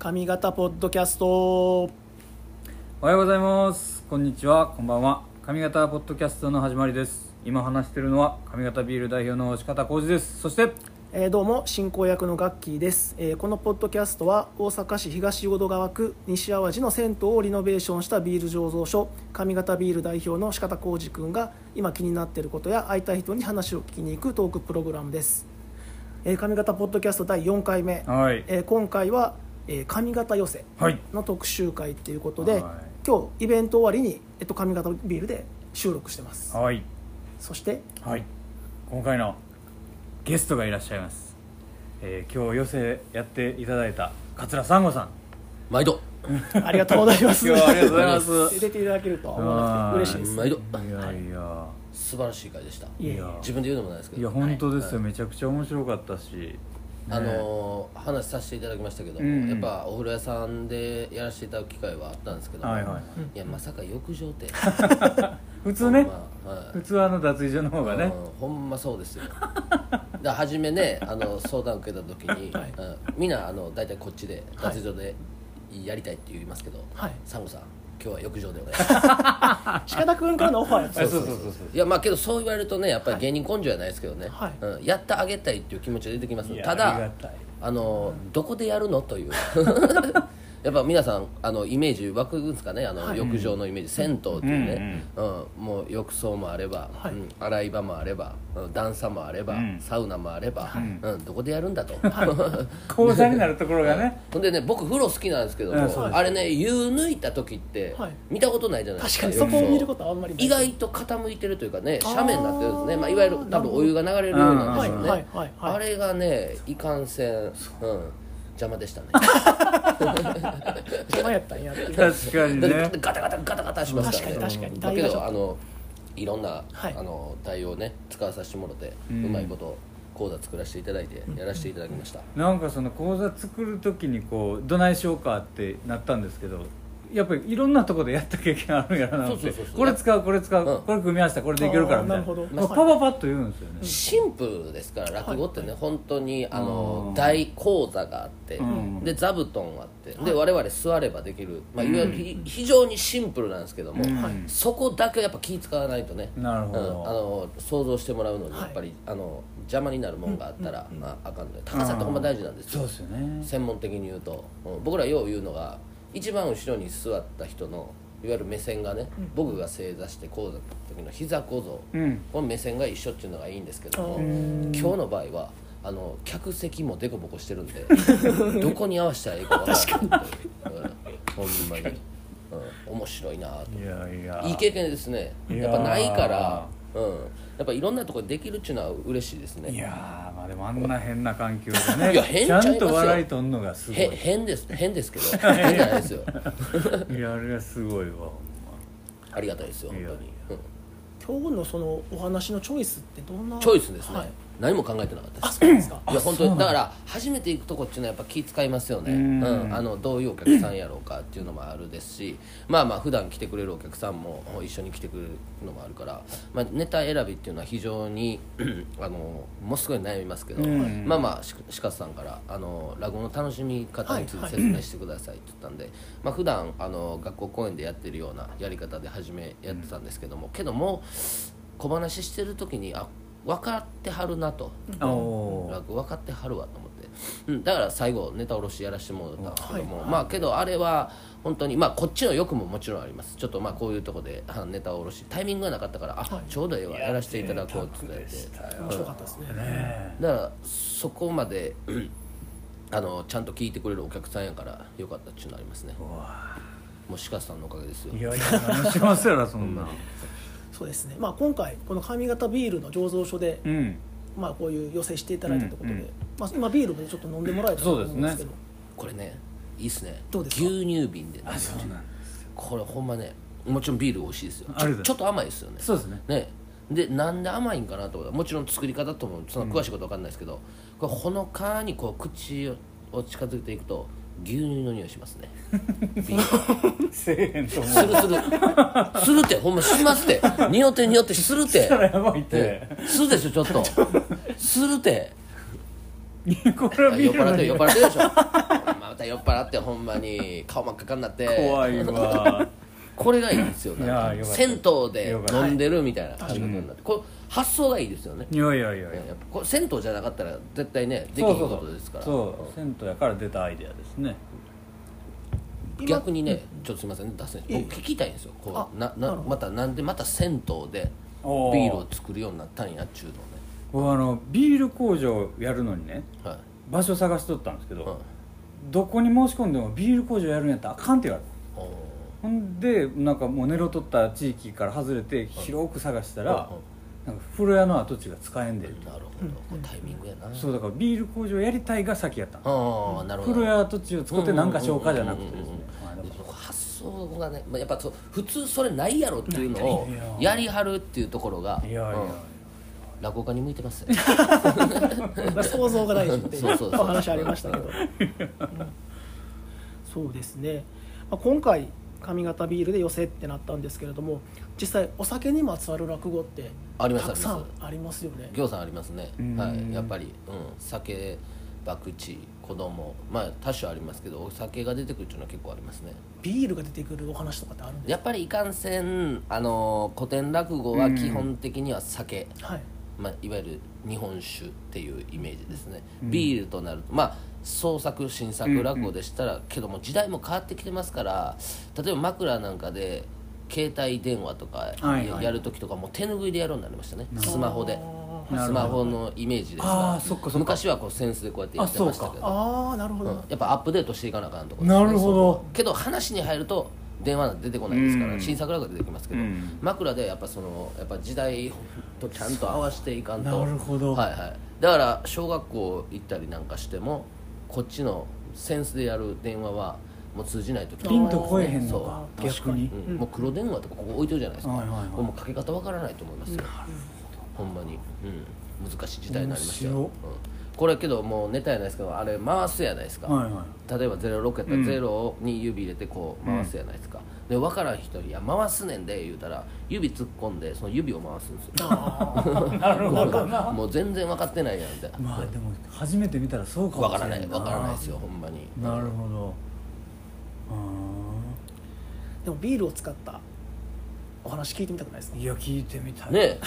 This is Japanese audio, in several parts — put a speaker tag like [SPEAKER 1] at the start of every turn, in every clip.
[SPEAKER 1] 上方ポッドキャスト。
[SPEAKER 2] おはようございます。こんにちは。こんばんは。上方ポッドキャストの始まりです。今話しているのは上方ビール代表の鹿田浩二です。そして
[SPEAKER 1] えーどうも進行役のガッキーです、えーこのポッドキャストは大阪市東淀川区西淡路の銭湯をリノベーションしたビール醸造所上方ビール代表の鹿田浩二君が今気になっていることや会いたい人に話を聞きに行くトークプログラムです、えー上方ポッドキャスト第4回目、
[SPEAKER 2] はい。
[SPEAKER 1] えー今回は、えー上方寄せ
[SPEAKER 2] はい。
[SPEAKER 1] の特集会ということで、
[SPEAKER 2] はい。
[SPEAKER 1] 今日イベント終わりに、えっと、上方ビールで収録してます。
[SPEAKER 2] はい。
[SPEAKER 1] そして
[SPEAKER 2] はい。今回のゲストがいらっしゃいます、えー今日寄せやっていただいた桂さんごさん。
[SPEAKER 3] 毎度。
[SPEAKER 1] ありがとうございます。
[SPEAKER 2] 今日はありがとうございます。
[SPEAKER 1] 出ていただけるとは思わなくて嬉しいです。
[SPEAKER 3] 毎度。
[SPEAKER 2] いやいや。
[SPEAKER 3] 素晴らしい回でした。
[SPEAKER 1] い
[SPEAKER 2] や。
[SPEAKER 3] 自分で言うのもないですけど。
[SPEAKER 2] いや本当ですよ、
[SPEAKER 3] はい。
[SPEAKER 2] めちゃくちゃ面白かったし
[SPEAKER 3] あのー話させていただきましたけども、
[SPEAKER 2] うんうん。
[SPEAKER 3] やっぱお風呂屋さんでやらせていただく機会はあったんですけども、
[SPEAKER 2] はいはい
[SPEAKER 3] い。やまさか浴場って。
[SPEAKER 2] 普通ね、
[SPEAKER 3] まはい。
[SPEAKER 2] 普通はあの脱衣所の方がね。
[SPEAKER 3] うんほんまそうですよ。だ初めねあの相談受けた時に、
[SPEAKER 1] はい。
[SPEAKER 3] うんみんなあの大体こっちで脱衣所でやりたいって言いますけど、
[SPEAKER 1] はい。
[SPEAKER 3] サンゴさん今日は浴場でお願いします。
[SPEAKER 1] 鹿田君からのオファーやった。
[SPEAKER 2] あ
[SPEAKER 1] んです
[SPEAKER 2] そうそう。そうそう
[SPEAKER 3] いやまあけどそう言われるとねやっぱり芸人根性じゃないですけどね、
[SPEAKER 1] はい。
[SPEAKER 3] うん、やってあげたいっていう気持ちが出てきます。
[SPEAKER 2] いや
[SPEAKER 3] ただ
[SPEAKER 2] あ
[SPEAKER 3] のどこでやるの？という やっぱ皆さんあのイメージ湧くんですかね？あの、
[SPEAKER 1] はい。
[SPEAKER 3] 浴場のイメージ。銭湯っていうね、うんもう浴槽もあれば、
[SPEAKER 1] はい。
[SPEAKER 3] うん。洗い場もあればうん。段差もあれば、
[SPEAKER 2] うん。
[SPEAKER 3] サウナもあれば、うん。どこでやるんだと、
[SPEAKER 2] 講座になるところがね。
[SPEAKER 3] ほんでね僕風呂好きなんですけども、あれね湯抜いた時って
[SPEAKER 1] はい。
[SPEAKER 3] 見たことないじゃないですか、
[SPEAKER 1] 確かにそこを見ることはあんまり
[SPEAKER 3] 意外と傾いてるというかね斜面になってるんですね、まあ、いわゆる多分お湯が流れるようなんでしょうね、あれがねいかんせん、うん、邪魔でしたね。
[SPEAKER 1] 邪魔やったんやって
[SPEAKER 2] 確かにね。
[SPEAKER 3] ガタガタガタガタしますから。ね
[SPEAKER 1] 確かに確かに。
[SPEAKER 3] だけどあのいろんな、
[SPEAKER 1] はい。
[SPEAKER 3] あの対応ね使わさせてもらって、う
[SPEAKER 2] うん
[SPEAKER 3] まいこと講座作らせていただいてやらせていただきました、
[SPEAKER 2] なんかその講座作る時にこうどないしようかってなったんですけどやっぱりいろんなところでやった経験あるんやなって。
[SPEAKER 3] そうそうそうそう。
[SPEAKER 2] これ使うこれ使う、
[SPEAKER 3] うん。
[SPEAKER 2] これ組み合わせたらこれでいけるからみたいな。
[SPEAKER 1] あーなるほど。
[SPEAKER 2] まあパパパッと言うんですよね、
[SPEAKER 3] シンプルですから落語ってね、本当にあの
[SPEAKER 2] うん。
[SPEAKER 3] 大講座があって、
[SPEAKER 2] うん。
[SPEAKER 3] で座布団あってで我々座ればできる、まあ、いわゆるひ非常にシンプルなんですけども、
[SPEAKER 2] うん。
[SPEAKER 3] そこだけやっぱ気使わないとね。うん、
[SPEAKER 2] なるほど、
[SPEAKER 3] あの想像してもらうのに
[SPEAKER 1] はい。
[SPEAKER 3] やっぱり、あの邪魔になるもんがあったら、まあ、あかんので。高さってほんま大事なんですよ。
[SPEAKER 2] そうですよね。
[SPEAKER 3] 専門的に言うと、うん。僕らよう言うのが一番後ろに座った人のいわゆる目線がね、僕が正座してこうだった時の膝小僧、
[SPEAKER 2] うん。
[SPEAKER 3] この目線が一緒っていうのがいいんですけども
[SPEAKER 1] うん。
[SPEAKER 3] 今日の場合はあの客席もデコボコしてるんで どこに合わせたらいいか分からないう。ん、ほんまに、うん、面白いなと。
[SPEAKER 2] いやいや。
[SPEAKER 3] いい経験ですね。
[SPEAKER 2] や
[SPEAKER 3] っぱないから、うん、やっぱいろんなところでできるっていうのは嬉しいですね。
[SPEAKER 2] いやーまあでもあんな変な環境でね
[SPEAKER 3] いや変
[SPEAKER 2] ち
[SPEAKER 3] ちゃいますよ。
[SPEAKER 2] ゃんと笑いとんのがすごい。
[SPEAKER 3] へ変です。変ですけど。変じゃないですよ。
[SPEAKER 2] いやあれがすごいわ
[SPEAKER 3] ありがたいですよ本当に、うん。
[SPEAKER 1] 今日のそのお話のチョイスってどんな？
[SPEAKER 3] チョイスですね、
[SPEAKER 1] はい
[SPEAKER 3] 何も考えてなかった
[SPEAKER 1] あ
[SPEAKER 3] ですいや本当に。だ。から初めて行くとこっていうのはやっぱ気使いますよね、
[SPEAKER 2] う
[SPEAKER 3] うんん。あのどういうお客さんやろうかっていうのもあるですしまあまあ普段来てくれるお客さんも一緒に来てくれるのもあるから、まあ、ネタ選びっていうのは非常に あのもうすごい悩みますけど、
[SPEAKER 2] うん。
[SPEAKER 3] まあまあししかさんからあの落語の楽しみ方について説明してくださいって言ったんで、まあ普段あの学校公演でやってるようなやり方で初めやってたんですけども、けども小話してる時にあ分かってはるなと。
[SPEAKER 2] おー。
[SPEAKER 3] 楽分かってはるわと思って、うん、だから最後ネタ下ろしやらせてもらったんですけども、
[SPEAKER 1] はい。
[SPEAKER 3] まあけどあれは本当にまあこっちの欲ももちろんあります。ちょっとまあこういうとこであネタ下ろしタイミングがなかったからあ、
[SPEAKER 1] はい。
[SPEAKER 3] ちょうどええわやらせていただこうって言って。
[SPEAKER 1] 面白かったですね。
[SPEAKER 2] ね
[SPEAKER 3] だからそこまで、うんあのちゃんと聞いてくれるお客さんやからよかったっていうのありますね。もう鹿さんのおかげですよ。
[SPEAKER 2] いやいや何しますやろそんな
[SPEAKER 1] そうですね。まあ今回この上方ビールの醸造所で
[SPEAKER 2] うん。
[SPEAKER 1] まあこういう寄せしていただいたということで、
[SPEAKER 2] うんうん。
[SPEAKER 1] まあ、今ビールもちょっと飲んでもらえたと思うんですけど。
[SPEAKER 3] これねいいっすね。
[SPEAKER 1] どうですか？
[SPEAKER 3] 牛乳瓶でね
[SPEAKER 2] あそうなんです
[SPEAKER 3] これほんまねもちろんビール美味しいですよ。ちょちょっと甘いですよね。
[SPEAKER 2] そうですね。
[SPEAKER 3] ね。でなんで甘いんかなと思ったらもちろん作り方ともその詳しいことわかんないですけど、これほのかにこう口を近づいていくと牛乳の匂いしますね。ビール
[SPEAKER 2] せえへんと思う
[SPEAKER 3] するする。するってほんましますって。匂って匂ってするって。
[SPEAKER 2] したらやばいって。
[SPEAKER 3] ねするでしょちょっと。するって。
[SPEAKER 2] これはビ
[SPEAKER 3] 酔っ払って酔っ払ってるでしょ。また酔っ払ってほんまに。顔真っ赤になって。
[SPEAKER 2] 怖いわ
[SPEAKER 3] これがいいですよ。ね銭湯で飲んでるみたいな感じになって。これ発想がいいですよね。
[SPEAKER 2] いやいやいやいや。
[SPEAKER 3] やっぱこれ銭湯じゃなかったら絶対ねできひんことですから。
[SPEAKER 2] そう。銭湯やから出たアイデアですね。
[SPEAKER 3] うん逆にねちょっとすみませんね脱僕聞きたいんですよ。またなんでまた銭湯でビールを作るようになったんやっちゅうのね。
[SPEAKER 2] 僕あのビール工場やるのにね
[SPEAKER 3] はい。
[SPEAKER 2] 場所探しとったんですけど、
[SPEAKER 3] はい。
[SPEAKER 2] どこに申し込んでもビール工場やるんやったらあかんって言われたほんでなんかもうネロとった地域から外れて広く探したら、
[SPEAKER 3] はい
[SPEAKER 2] なんか風呂屋の跡地が使えんでる
[SPEAKER 3] なるほど。タイミングやな。
[SPEAKER 2] そうだからビール工場やりたいが先やったの。
[SPEAKER 3] ああなるほど。
[SPEAKER 2] 風呂屋跡地を作ってなんか消化じゃなくてですね。
[SPEAKER 3] 発想がねまあやっぱそう普通それないやろっていうのをや。りはるっていうところが
[SPEAKER 2] らいやいや、
[SPEAKER 3] うん。落語家に向いてます。
[SPEAKER 1] 想像が大事ってい
[SPEAKER 3] そう。
[SPEAKER 1] お話ありましたけど、うん。そうですね、まあ、今回上方ビールで寄せってなったんですけれども実際お酒にまつわる落語って
[SPEAKER 3] あります
[SPEAKER 1] たくさん
[SPEAKER 3] ありま
[SPEAKER 1] す。よね。
[SPEAKER 3] 行さんありますね。
[SPEAKER 2] うん。
[SPEAKER 3] はい。やっぱり、うん、酒博打子供。まあ多種ありますけどお酒が出てくるっていうのは結構ありますね。
[SPEAKER 1] ビールが出てくるお話とかってあるんです
[SPEAKER 3] やっぱりいかんせんあの古典落語は基本的には酒、
[SPEAKER 1] かはい
[SPEAKER 3] まあ、いわゆる日本酒っていうイメージですね、ビールとなるとまあ創作新作落語でしたら、けども時代も変わってきてますから例えば枕なんかで携帯電話とかやる時とかも手拭いでやるようになりましたね、スマホで。スマホのイメージです
[SPEAKER 2] あ
[SPEAKER 3] から昔はこうセンスでこうやってやってましたけど。
[SPEAKER 1] あーなるほど、
[SPEAKER 3] うん。やっぱアップデートしていかなあかんとこ
[SPEAKER 2] なるほど。
[SPEAKER 3] けど話に入ると電話なんて出てこないですから、
[SPEAKER 2] うん。
[SPEAKER 3] 新作落語出てきますけど、
[SPEAKER 2] うん。
[SPEAKER 3] 枕でやっぱそのやっぱ時代とちゃんと合わせていかんと。
[SPEAKER 2] なるほど。
[SPEAKER 3] はいはい。だから小学校行ったりなんかしてもこっちのセンスでやる電話はもう通じない時。
[SPEAKER 2] ピンとこえへんの
[SPEAKER 3] そ
[SPEAKER 2] か逆に。
[SPEAKER 3] う、うん。もう黒電話とかここ置いてるじゃないですか、
[SPEAKER 2] はいはいはい。
[SPEAKER 3] これもうかけ方わからないと思いますよ。ほんまに、うん、難しい時代になりましたよ、
[SPEAKER 2] 面
[SPEAKER 3] うん、これけどもうネタやないですけどあれ回すやないですか、
[SPEAKER 2] はいはい。
[SPEAKER 3] 例えば06やったら
[SPEAKER 2] うん。
[SPEAKER 3] 0に指入れてこう回すやないですか、で分からん人に「いや回すねんで」言うたら指突っ込んでその指を回すんですよ。
[SPEAKER 1] あ
[SPEAKER 2] なるほどな。
[SPEAKER 3] もう全然分かってないやんって。
[SPEAKER 2] まあでも初めて見たらそうかもしれな。
[SPEAKER 3] 分からないい分からないですよほんまに。
[SPEAKER 2] なるほど。
[SPEAKER 1] ー。でもビールを使ったお話聞いてみたくないですか？
[SPEAKER 2] いや聞いてみたい。
[SPEAKER 3] ねえ。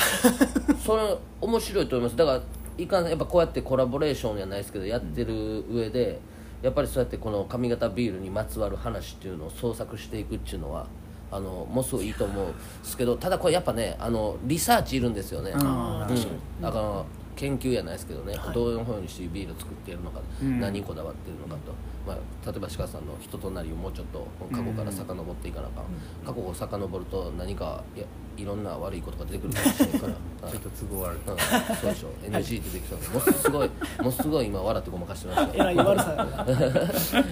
[SPEAKER 3] それ面白いと思います。だからいかんやっぱこうやってコラボレーションじゃないですけどやってる上でやっぱりそうやってこの上方ビールにまつわる話っていうのを創作していくっていうのはあのものすごいいいと思うんですけどただこれやっぱねあのリサーチいるんですよね、
[SPEAKER 2] あ
[SPEAKER 3] うん、だから研究やないですけどね、
[SPEAKER 1] はい。
[SPEAKER 3] どういうふうにしてビールを作っているのか、
[SPEAKER 2] うん。
[SPEAKER 3] 何にこだわっているのかと、まあ、例えば鹿さんの人となりをもうちょっと過去から遡っていかなあかん、過去を遡ると何かいやいろんな悪いことが出てくるかもしれないから。
[SPEAKER 2] ちょっと都合悪い。
[SPEAKER 3] うん、そうでしょ。NG 出てきそうものすごいものすごい今笑ってごまかしてます
[SPEAKER 1] え
[SPEAKER 3] よ
[SPEAKER 1] らい悪さ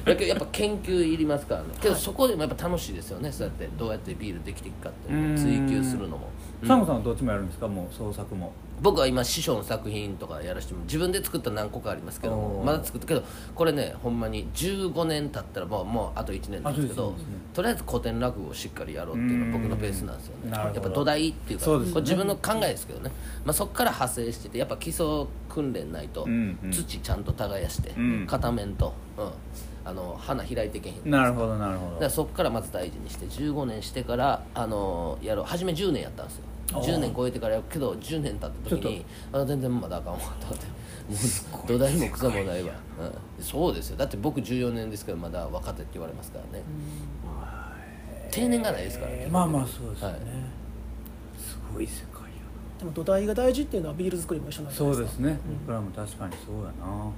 [SPEAKER 3] だけどやっぱ研究いりますからね。けどそこでもやっぱ楽しいですよね。そうやってどうやってビールできていくかっていうのを追求するのも、うん。
[SPEAKER 2] サンゴさんはどっちもやるんですか？もう創作も。
[SPEAKER 3] 僕は今師匠の作品とかやらしても自分で作った何個かありますけどまだ作ったけどこれねほんまに15年経ったらもうもうあと1年なんですけど
[SPEAKER 2] ね。
[SPEAKER 3] とりあえず古典落語をしっかりやろうっていうのが僕のベースなんですよね。やっぱ土台っていうか
[SPEAKER 2] ね。
[SPEAKER 3] 自分の考えですけどね、まあ、そこから派生しててやっぱ基礎訓練ないと土ちゃんと耕して
[SPEAKER 2] うん。
[SPEAKER 3] 片面と、うん、あの花開いていけへん
[SPEAKER 2] なるほどなるほど。
[SPEAKER 3] そこからまず大事にして15年してからあのやろう。初め10年やったんですよ。10年超えてからやるけど10年経った時にあ全然まだあかんわと思って。もう土台も草もないわ、うん、そうですよ。だって僕14年ですけどまだ若手って言われますからね。定年がないですからね。
[SPEAKER 2] まあまあそうですよね、
[SPEAKER 3] はい。
[SPEAKER 2] すごい世界や
[SPEAKER 1] でも土台が大事っていうのはビール作りも一緒なんじゃないですか？
[SPEAKER 2] そうですね、僕らも確かにそうやな。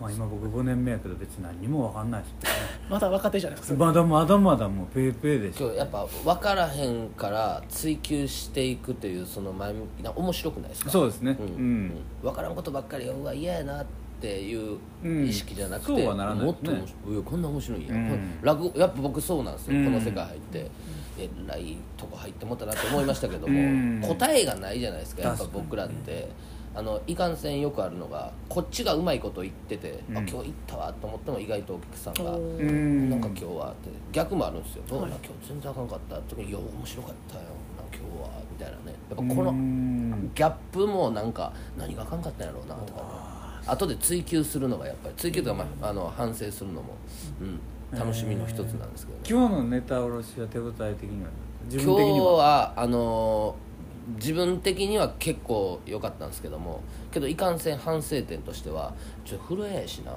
[SPEAKER 2] まあ今僕5年目やけど別に何にも分かんないです
[SPEAKER 1] まだ若手じゃないですか。
[SPEAKER 2] まだまだまだもうペーペーでしょ。
[SPEAKER 3] 今日やっぱ分からへんから追求していくというその前向きな面白くないですか？
[SPEAKER 2] そうですね。
[SPEAKER 3] うん。
[SPEAKER 2] うん。
[SPEAKER 3] 分からんことばっかりうわ嫌やなっていう
[SPEAKER 2] うん
[SPEAKER 3] 意識じゃなくて、
[SPEAKER 2] そうはならない
[SPEAKER 3] もっとこんな面白いん。や、
[SPEAKER 2] うん。
[SPEAKER 3] これ落語やっぱ僕そうなんですよ、
[SPEAKER 2] うん。
[SPEAKER 3] この世界入って。えらいとこ入ってもったなと思いましたけども、
[SPEAKER 2] うん。
[SPEAKER 3] 答えがないじゃないですかやっぱ僕らって。あのいかんせんよくあるのがこっちがうまいこと言ってて、
[SPEAKER 2] うん。
[SPEAKER 3] あ今日行ったわと思っても意外とお客さんがなんか今日はって逆もあるんですよ「どうな
[SPEAKER 1] はい。
[SPEAKER 3] 今日全然あかんかった」って「いや面白かったよ。な今日は」みたいなね。やっぱこの
[SPEAKER 2] うん。
[SPEAKER 3] ギャップもなんか何があかんかったんやろうなとかね後で追求するのがやっぱり追求とか、まあ、あの反省するのも、うん、楽しみの一つなんですけどね、
[SPEAKER 2] 今日のネタ卸しは手応え的には自
[SPEAKER 3] 今日
[SPEAKER 2] 分的には？
[SPEAKER 3] はあの自分的には結構良かったんですけどもけどいかんせん反省点としてはちょっと震えやしな。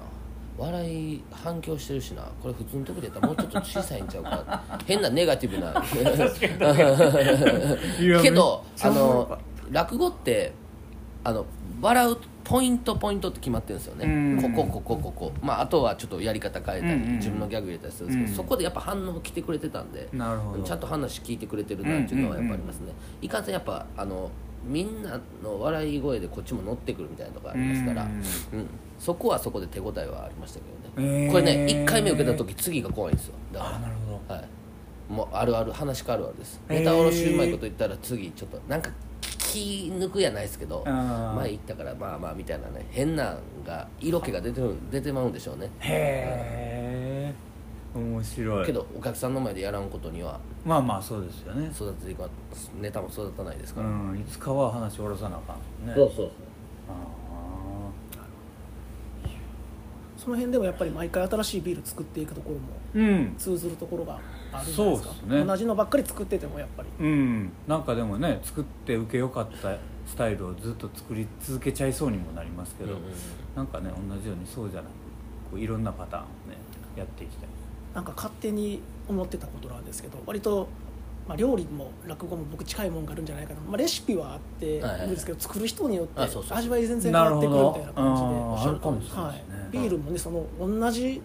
[SPEAKER 3] 笑い反響してるしな。これ普通の時でやったらもうちょっと小さいんちゃうか。変なネガティブな。けどあの落語ってあの笑うポイントポイントって決まってるんですよ
[SPEAKER 2] うん。
[SPEAKER 3] ねここここここ。まああとはちょっとやり方変えたり、
[SPEAKER 2] うん。うん
[SPEAKER 3] 自分のギャグ入れたりするんですけど、
[SPEAKER 2] うん。
[SPEAKER 3] そこでやっぱ反応来てくれてたんで
[SPEAKER 2] なるほど。
[SPEAKER 3] ちゃんと話聞いてくれてるなっていうのはやっぱありますね、いかんせんやっぱあのみんなの笑い声でこっちも乗ってくるみたいなとこありますから、
[SPEAKER 2] う
[SPEAKER 3] うん。んそこはそこで手応えはありましたけどね、
[SPEAKER 2] へー。
[SPEAKER 3] これね1回目受けた時次が怖いんですよ。だから。
[SPEAKER 2] あなるほど。
[SPEAKER 3] はい、もうあるある話かあるあるです。ネタおろしうまいこと言ったら次ちょっとなんか気抜くやないですけど前言ったからまあまあみたいなね変なんが色気が出てる出てまうんでしょうね。
[SPEAKER 2] へえ面白い。
[SPEAKER 3] けどお客さんの前でやらんことには
[SPEAKER 2] まあまあそうですよね。
[SPEAKER 3] 育てていかネタも育たないです
[SPEAKER 2] う
[SPEAKER 3] から、
[SPEAKER 2] ん。いつかは話下ろさなあかんね。
[SPEAKER 3] そうそうそう。
[SPEAKER 2] あ
[SPEAKER 1] その辺でもやっぱり毎回新しいビール作っていくところも通ずるところがあるんじゃないですか。
[SPEAKER 2] そうですね。
[SPEAKER 1] 同じのばっかり作っててもやっぱり。
[SPEAKER 2] うん。なんかでもね作って受けよかったスタイルをずっと作り続けちゃいそうにもなりますけど、
[SPEAKER 3] うんうんうん。
[SPEAKER 2] なんかね同じようにそうじゃなくこういろんなパターンをねやっていきたい。
[SPEAKER 1] なんか勝手に思ってたことなんですけど割と、まあ、料理も落語も僕近いもんがあるんじゃないかな、まあ、レシピはあって
[SPEAKER 3] はいはい
[SPEAKER 1] い。いですけど作る人によって味わい全然変わってくるみたいな感じで
[SPEAKER 2] なるほど。
[SPEAKER 3] おっしゃる通りです
[SPEAKER 1] はい
[SPEAKER 2] ね、
[SPEAKER 1] ビールもねその同じ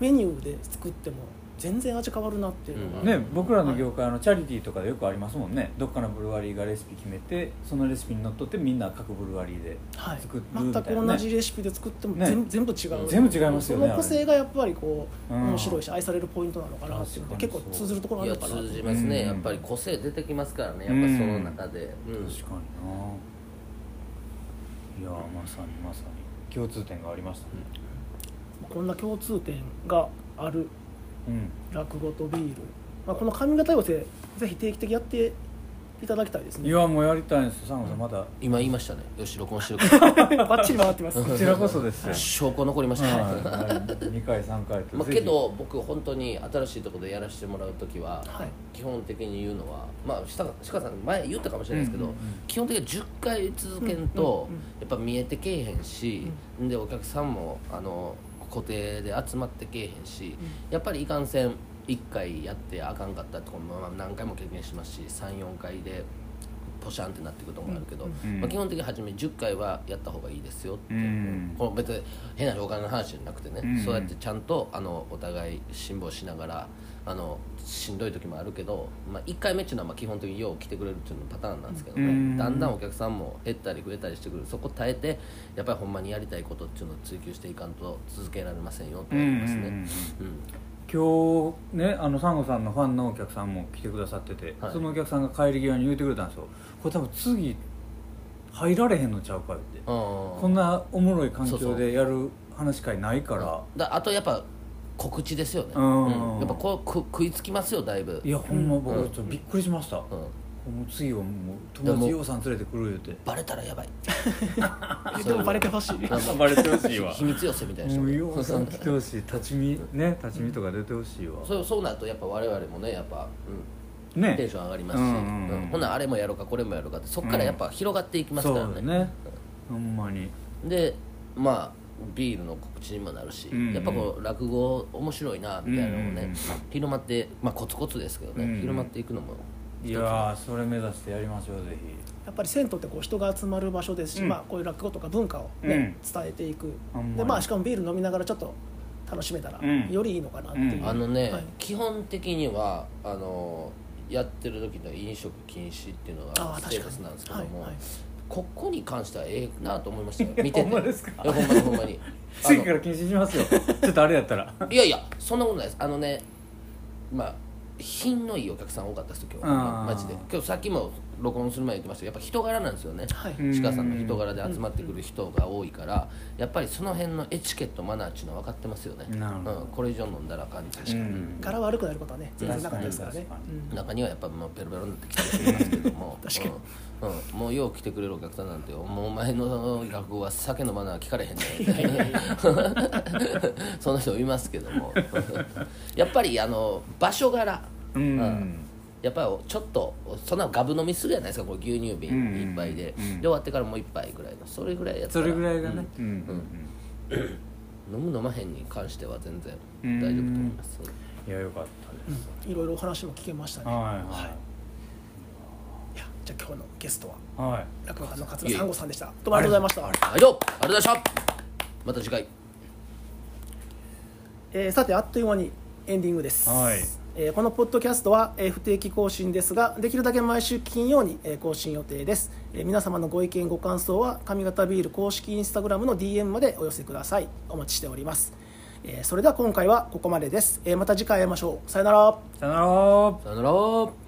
[SPEAKER 1] メニューで作っても全然味変わるなっていうのが、
[SPEAKER 3] うん
[SPEAKER 2] ね、僕らの業界のチャリティーとかでよくありますもんね。どっかのブルワリーがレシピ決めてそのレシピにのっとってみんな各ブルワリーで
[SPEAKER 1] はい。
[SPEAKER 2] 作るみたいな、ね。
[SPEAKER 1] 全く同じレシピで作っても
[SPEAKER 2] ね。
[SPEAKER 1] 全,、全部違う
[SPEAKER 2] 全部違いますよね。
[SPEAKER 1] その個性がやっぱりこう
[SPEAKER 2] うん
[SPEAKER 1] 面白いし愛されるポイントなのかなっていうので結構通ずるところあるのかなと
[SPEAKER 3] 通じますね、
[SPEAKER 2] うん。
[SPEAKER 3] やっぱり個性出てきますからね。やっぱその中で、うん。
[SPEAKER 2] 確かにな。いやまさにまさに。共通点がありましたね。
[SPEAKER 1] こんな共通点がある
[SPEAKER 2] うん
[SPEAKER 1] 落語とビール、まあ、この髪型寄せぜひ定期的にやっていただきたいですね。
[SPEAKER 2] いやもうやりたいんですよ。サンゴさんまだ。
[SPEAKER 3] 今言いましたね。よし録音してる。か ら
[SPEAKER 1] バッチリ回ってます。
[SPEAKER 2] こちらこそですよ。
[SPEAKER 3] 証拠残りました、
[SPEAKER 2] はい。2回3回と。
[SPEAKER 3] まあ、けど僕本当に新しいところでやらせてもらう時は、
[SPEAKER 1] はい。
[SPEAKER 3] 基本的に言うのはまあ下鹿さん前言ったかもしれないですけど、
[SPEAKER 2] うんうんうん。
[SPEAKER 3] 基本的に10回続けんと、
[SPEAKER 1] うんうんうん
[SPEAKER 3] やっぱ見えてけえへんし、でお客さんもあの固定で集まってけえへんし、やっぱりいかんせん1回やってあかんかったってこともまあ何回も経験しますし34回でポシャンってなってくるとこもあるけど、
[SPEAKER 2] うん。
[SPEAKER 3] まあ、基本的に初め10回はやった方がいいですよって、別に変なお金の話じゃなくてね、
[SPEAKER 2] うん。
[SPEAKER 3] そうやってちゃんとあのお互い辛抱しながらあのしんどい時もあるけど、まあ、1回目っていうのはまあ基本的によう来てくれるっていうのパターンなんですけどね、
[SPEAKER 2] うん。
[SPEAKER 3] だんだんお客さんも減ったり増えたりしてくるそこ耐えてやっぱりほんまにやりたいことっていうのを追求していかんと続けられませんよと思いますね。
[SPEAKER 2] うん今日ねあのサンゴさんのファンのお客さんも来てくださってて、
[SPEAKER 3] はい。
[SPEAKER 2] そのお客さんが帰り際に言うてくれたんですよ。これ多分次入られへんのちゃうかって。
[SPEAKER 3] こ
[SPEAKER 2] こんなおもろい環
[SPEAKER 3] そうそう
[SPEAKER 2] 境でやる話し会ないから。
[SPEAKER 3] だあとやっぱ告知ですよね、
[SPEAKER 2] うん。
[SPEAKER 3] やっぱこうく食いつきますよだいぶ。
[SPEAKER 2] いやほんま僕
[SPEAKER 3] うん。
[SPEAKER 2] ちょっとびっくりしました、も
[SPEAKER 3] うん
[SPEAKER 2] う次はもう友達ようさん連れてくる言うて。
[SPEAKER 3] バレたらやばい。
[SPEAKER 1] でもバレてほしい。
[SPEAKER 2] バレてほしいわ。
[SPEAKER 3] 秘密寄せみたいな人
[SPEAKER 2] もう
[SPEAKER 3] が
[SPEAKER 2] ようさん来てほしい。立ち見ね立ち見とか出てほしいわ。
[SPEAKER 3] そうそうなるとやっぱ我々もねやっぱ、うん、
[SPEAKER 2] ね。
[SPEAKER 3] テンション上がりますし、
[SPEAKER 2] うんうんうん。
[SPEAKER 3] うん。ほなあれもやろうかこれもやろうかってそっからやっぱ広がっていきますからね,、
[SPEAKER 2] そうだね。ほんまに。
[SPEAKER 3] でまあビールの告知にもなるし、
[SPEAKER 2] うんうん。
[SPEAKER 3] やっぱこう落語面白いなみたいなのもね、
[SPEAKER 2] うんうんうん。
[SPEAKER 3] 広まってまあコツコツですけどね、
[SPEAKER 2] うんうん。
[SPEAKER 3] 広まっていくのも
[SPEAKER 2] いやーそれ目指してやりましょうぜ
[SPEAKER 1] やっぱり銭湯ってこう人が集まる場所ですし、
[SPEAKER 2] うん。
[SPEAKER 1] まあ、こういう落語とか文化を、ね伝えていく。で、まあ、しかもビール飲みながらちょっと楽しめたら、
[SPEAKER 2] うん。
[SPEAKER 1] よりいいのかなっていう、
[SPEAKER 2] うん。
[SPEAKER 3] あのね、
[SPEAKER 1] はい。
[SPEAKER 3] 基本的にはあのやってる時の飲食禁止っていうの
[SPEAKER 1] ああ
[SPEAKER 3] がステータスなんですけども、
[SPEAKER 1] はいはい。
[SPEAKER 3] ここに関してはええなと思いましたよ。見てて。
[SPEAKER 2] ほんまですか？
[SPEAKER 3] いやほんまにほんまに。あの
[SPEAKER 2] 次から禁止しますよ。ちょっとあれやったら。
[SPEAKER 3] いやいやそんなことないです。あのねまあ品のいいお客さん多かったですよ今日マジで。今日さっきも録音する前に言ってましたけどやっぱ人柄なんですよね、
[SPEAKER 1] はい。
[SPEAKER 3] 鹿さんの人柄で集まってくる人が多いからやっぱりその辺のエチケットマナーっていうのは分かってますよね、うん、これ以上飲んだらあかんって
[SPEAKER 2] うん。
[SPEAKER 1] 柄悪くなることはね全然なかったですからね。
[SPEAKER 3] 中にはやっぱもうベロベロになってきたりしますけども。
[SPEAKER 1] 確かに
[SPEAKER 3] うん。うん、もうよう来てくれるお客さんなんてもうお前の落語は酒のマナー聞かれへんねみたいなそんな人もいますけども。やっぱりあの場所柄、
[SPEAKER 2] うん。
[SPEAKER 3] やっぱりちょっとそんなガブ飲みするじゃないですかこう牛乳瓶
[SPEAKER 2] うん。
[SPEAKER 3] 一杯で、
[SPEAKER 2] うん。
[SPEAKER 3] で終わってからもう一杯ぐらいの。それぐらいやったら。
[SPEAKER 2] それぐらいがね。
[SPEAKER 3] うん。
[SPEAKER 2] うん。
[SPEAKER 3] 飲む飲まへんに関しては全然大丈夫と思います、
[SPEAKER 2] いやよかったです。
[SPEAKER 1] うん。いろいろお話も聞けましたね。
[SPEAKER 2] はい
[SPEAKER 1] い。やじゃあ今日のゲストは。
[SPEAKER 2] はい。はい
[SPEAKER 1] 落語家の桂三吾さんでした。どうもありがとうございました。
[SPEAKER 3] はいどうもありがとうございました。また次回。
[SPEAKER 1] えーさてあっという間にエンディングです、
[SPEAKER 2] はい。
[SPEAKER 1] えーこのポッドキャストは、えー不定期更新ですができるだけ毎週金曜に、えー更新予定です、えー皆様のご意見ご感想は上方ビール公式インスタグラムの DM までお寄せください。お待ちしております、えーそれでは今回はここまでです、えーまた次回会いましょう。さよなら。
[SPEAKER 2] さよなら。
[SPEAKER 3] さよなら